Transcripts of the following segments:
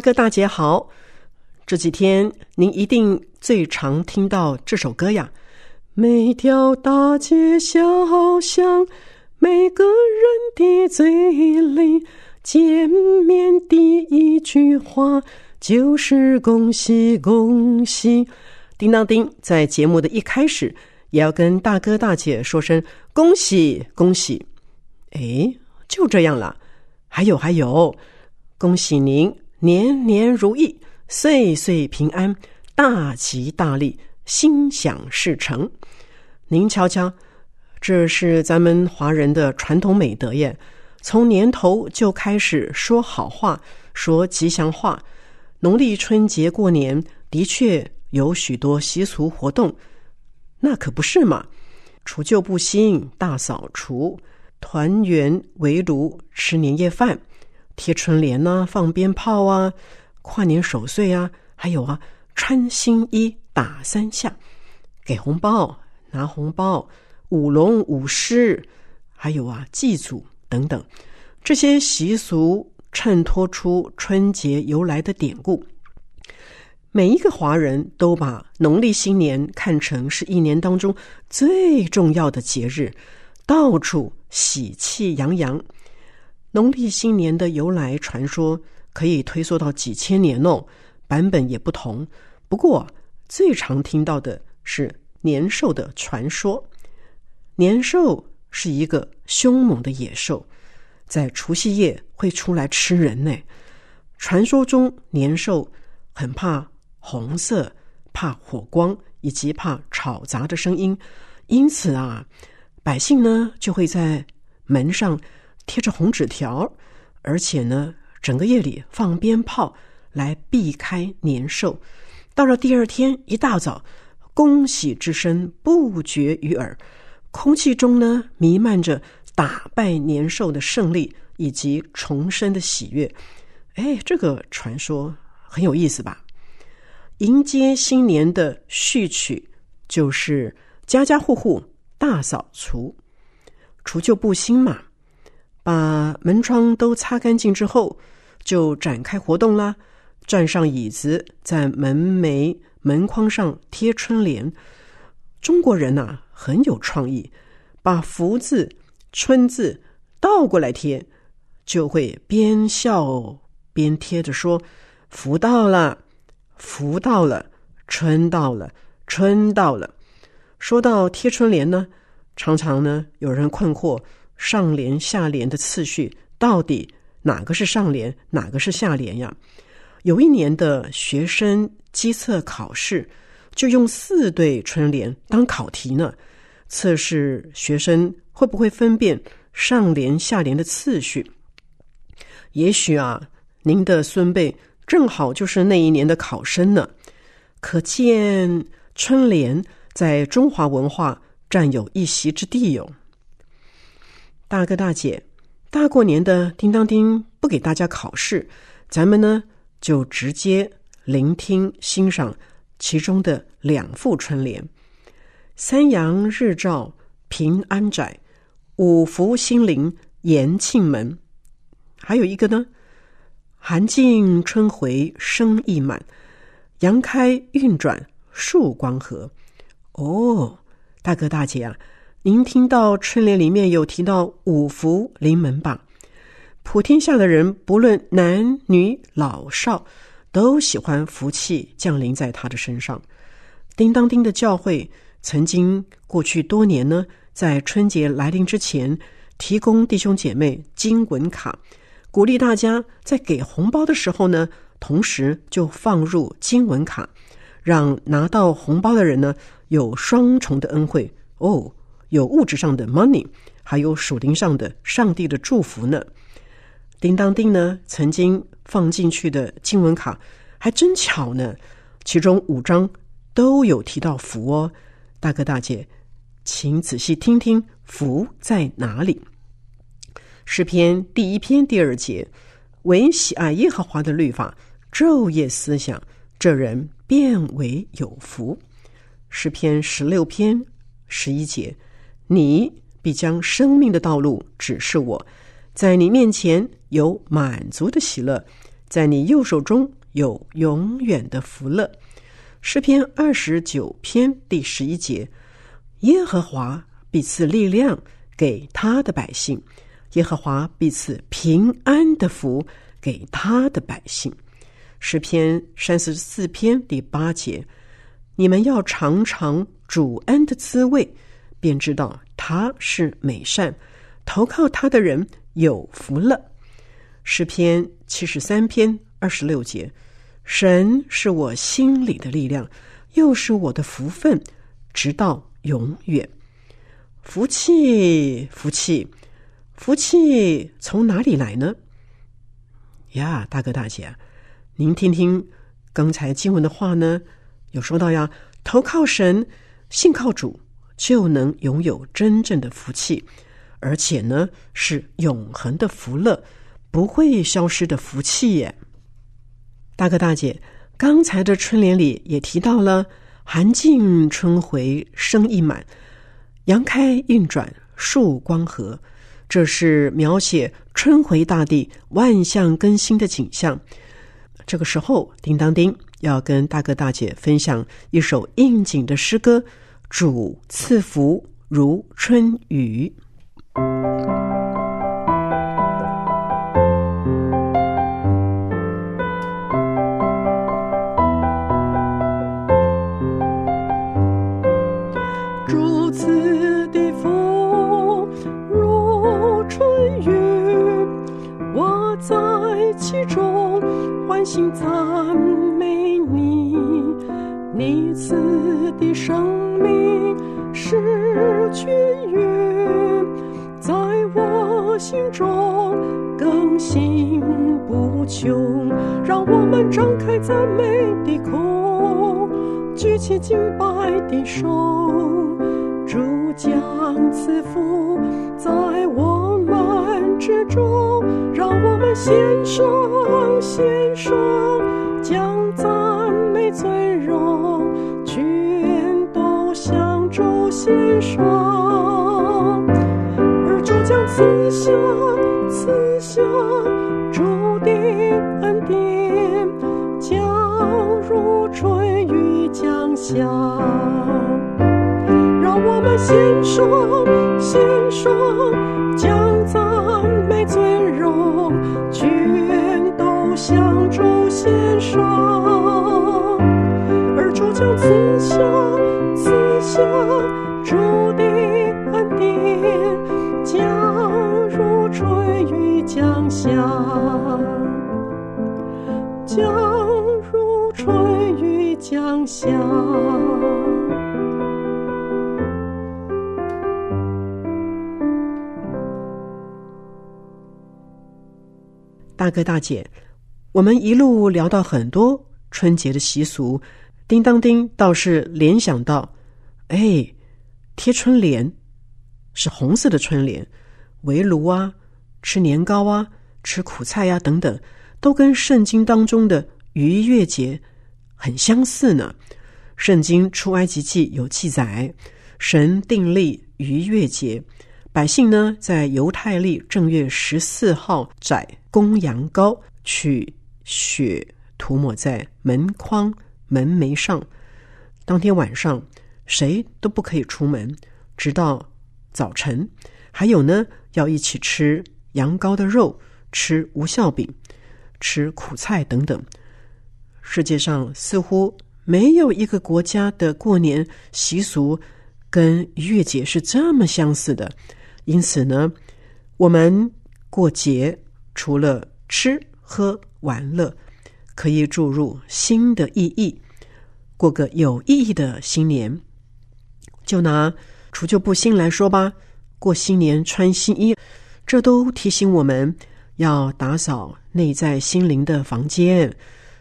大哥大姐好，这几天您一定最常听到这首歌呀。每条大街小巷，每个人的嘴里，见面第一句话就是恭喜恭喜。叮当叮，在节目的一开始，也要跟大哥大姐说声恭喜恭喜。哎，就这样了。还有还有，恭喜您！年年如意，岁岁平安，大吉大利，心想事成。您瞧瞧，这是咱们华人的传统美德耶。从年头就开始说好话，说吉祥话。农历春节过年的确有许多习俗活动，那可不是嘛？除旧布新，大扫除，团圆围炉，吃年夜饭。贴春联呐，放鞭炮啊，跨年守岁啊，还有啊，穿新衣打三下，给红包拿红包，舞龙舞狮，还有啊，祭祖等等，这些习俗衬托出春节由来的典故。每一个华人都把农历新年看成是一年当中最重要的节日，到处喜气洋洋。农历新年的由来传说可以推溯到几千年哦，版本也不同。不过最常听到的是年兽的传说。年兽是一个凶猛的野兽，在除夕夜会出来吃人呢。传说中年兽很怕红色，怕火光，以及怕吵杂的声音，因此啊，百姓呢就会在门上。贴着红纸条，而且呢，整个夜里放鞭炮来避开年兽。到了第二天一大早，恭喜之声不绝于耳，空气中呢弥漫着打败年兽的胜利以及重生的喜悦。哎，这个传说很有意思吧？迎接新年的序曲就是家家户户大扫除，除旧布新嘛。把门窗都擦干净之后，就展开活动啦。站上椅子，在门楣、门框上贴春联。中国人呐很有创意，把福字、春字倒过来贴，就会边笑边贴着说：“福到了，福到了，春到了，春到了。”说到贴春联呢，常常呢有人困惑。上联下联的次序到底哪个是上联，哪个是下联呀？有一年的学生机测考试，就用四对春联当考题呢，测试学生会不会分辨上联下联的次序。也许啊，您的孙辈正好就是那一年的考生呢，可见春联在中华文化占有一席之地哟。大哥大姐，大过年的，叮当叮不给大家考试，咱们呢就直接聆听欣赏其中的两副春联：三阳日照平安宅，五福星临延庆门。还有一个呢，寒尽春回生意满，阳开运转树光和。哦，大哥大姐啊。您听到春联里面有提到五福临门吧？普天下的人，不论男女老少，都喜欢福气降临在他的身上。叮当叮的教会曾经过去多年呢，在春节来临之前，提供弟兄姐妹经文卡，鼓励大家在给红包的时候呢，同时就放入经文卡，让拿到红包的人呢有双重的恩惠哦。有物质上的 money，还有属灵上的上帝的祝福呢。叮当叮呢，曾经放进去的经文卡还真巧呢，其中五章都有提到福哦。大哥大姐，请仔细听听福在哪里。诗篇第一篇第二节，唯喜爱耶和华的律法，昼夜思想，这人变为有福。诗篇十六篇十一节，你必将生命的道路指示我。在你面前有满足的喜乐，在你右手中有永远的福乐。诗篇二十九篇第十一节：耶和华必赐力量给他的百姓，耶和华必赐平安的福给他的百姓。诗篇三十四篇第八节：你们要尝尝主恩的滋味，便知道他是美善，投靠他的人。有福了，诗篇七十三篇二十六节，神是我心里的力量，又是我的福分，直到永远。福气，福气，福气从哪里来呢？呀，大哥大姐，您听听刚才经文的话呢，有说到呀，投靠神，信靠主，就能拥有真正的福气。而且呢，是永恒的福乐，不会消失的福气耶。大哥大姐，刚才的春联里也提到了“寒尽春回生意满，阳开运转树光和”，这是描写春回大地、万象更新的景象。这个时候，叮当叮要跟大哥大姐分享一首应景的诗歌：“主赐福如春雨。主赐的福如春雨，我在其中唤醒赞美你，你赐的生。心不穷，让我们张开赞美的口，举起敬拜的手，主将赐福在我们之中，让我们献上献上，将赞美、尊荣全都向主献上。而主将赐下赐。下注定恩典，假如春雨降下，让我们心双心双。先说大哥大姐，我们一路聊到很多春节的习俗，叮当叮倒是联想到，哎，贴春联是红色的春联，围炉啊，吃年糕啊，吃苦菜呀等等，都跟圣经当中的逾越节很相似呢。圣经出埃及记有记载，神订立逾越节。百姓呢，在犹太历正月十四号宰公羊羔，取血涂抹在门框、门楣上。当天晚上，谁都不可以出门，直到早晨。还有呢，要一起吃羊羔的肉，吃无效饼，吃苦菜等等。世界上似乎没有一个国家的过年习俗跟月节是这么相似的。因此呢，我们过节除了吃喝玩乐，可以注入新的意义，过个有意义的新年。就拿除旧布新来说吧，过新年穿新衣，这都提醒我们要打扫内在心灵的房间，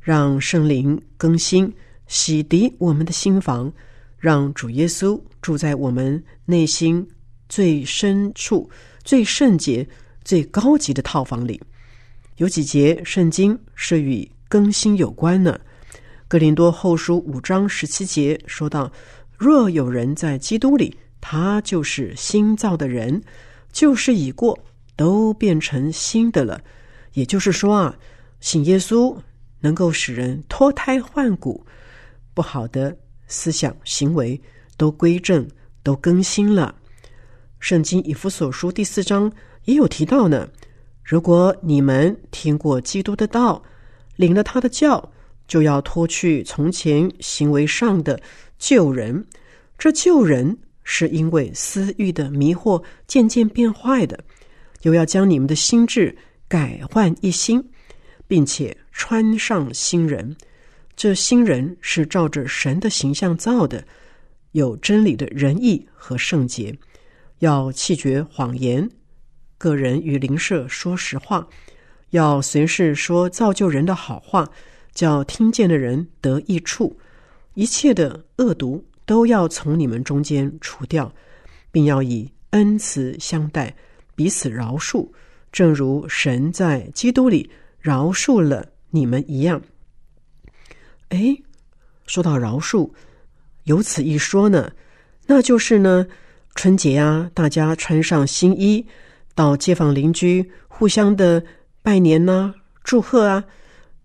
让圣灵更新、洗涤我们的心房，让主耶稣住在我们内心最深处、最圣洁、最高级的套房里。有几节圣经是与更新有关呢？哥林多后书五章十七节说到：“若有人在基督里，他就是新造的人，旧事已过，都变成新的了。”也就是说啊，信耶稣能够使人脱胎换骨，不好的思想行为都归正，都更新了。圣经以弗所书第四章也有提到呢：“如果你们听过基督的道，领了他的教。”就要脱去从前行为上的旧人，这旧人是因为私欲的迷惑渐渐变坏的，又要将你们的心智改换一新，并且穿上新人。这新人是照着神的形象造的，有真理的仁义和圣洁，要弃绝谎言，个人与邻舍说实话，要随时说造就人的好话。叫听见的人得益处，一切的恶毒都要从你们中间除掉，并要以恩慈相待，彼此饶恕，正如神在基督里饶恕了你们一样。哎，说到饶恕，有此一说呢，那就是呢，春节啊，大家穿上新衣，到街坊邻居互相的拜年呐，祝贺啊。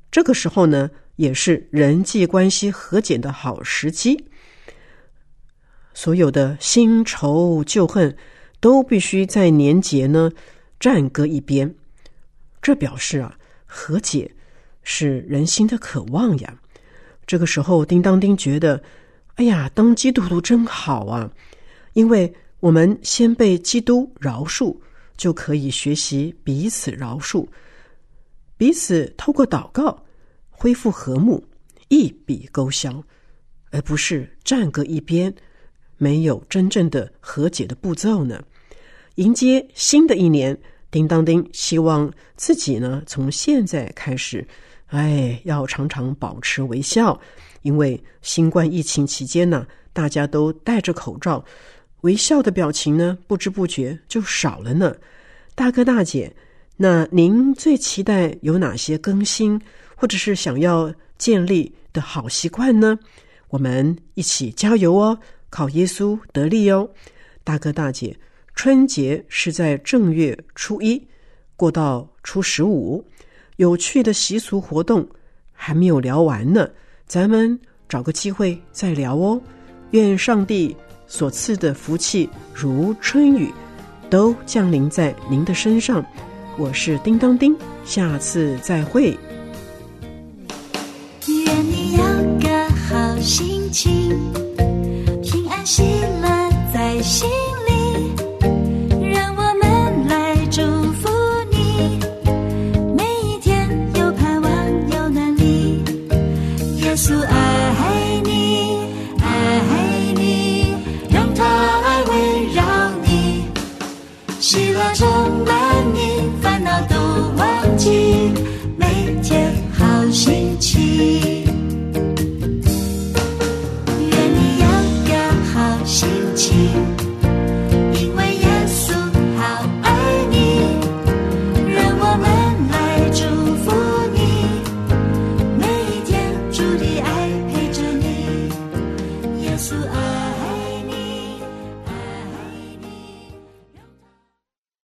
这个时候呢，也是人际关系和解的好时机。所有的新仇旧恨都必须在年节呢暂搁一边。这表示啊，和解是人心的渴望呀。这个时候，叮当丁觉得，哎呀，当基督徒真好啊！因为我们先被基督饶恕，就可以学习彼此饶恕，彼此透过祷告。恢复和睦，一笔勾销，而不是站搁一边，没有真正的和解的步骤呢？迎接新的一年，叮当叮希望自己呢，从现在开始，哎，要常常保持微笑，因为新冠疫情期间呢，大家都戴着口罩，微笑的表情呢，不知不觉就少了呢。大哥大姐，那您最期待有哪些更新？或者是想要建立的好习惯呢？我们一起加油哦！靠耶稣得力哦！大哥大姐，春节是在正月初一过到初十五，有趣的习俗活动还没有聊完呢，咱们找个机会再聊哦。愿上帝所赐的福气如春雨，都降临在您的身上。我是叮当叮，下次再会。愿你有个好心情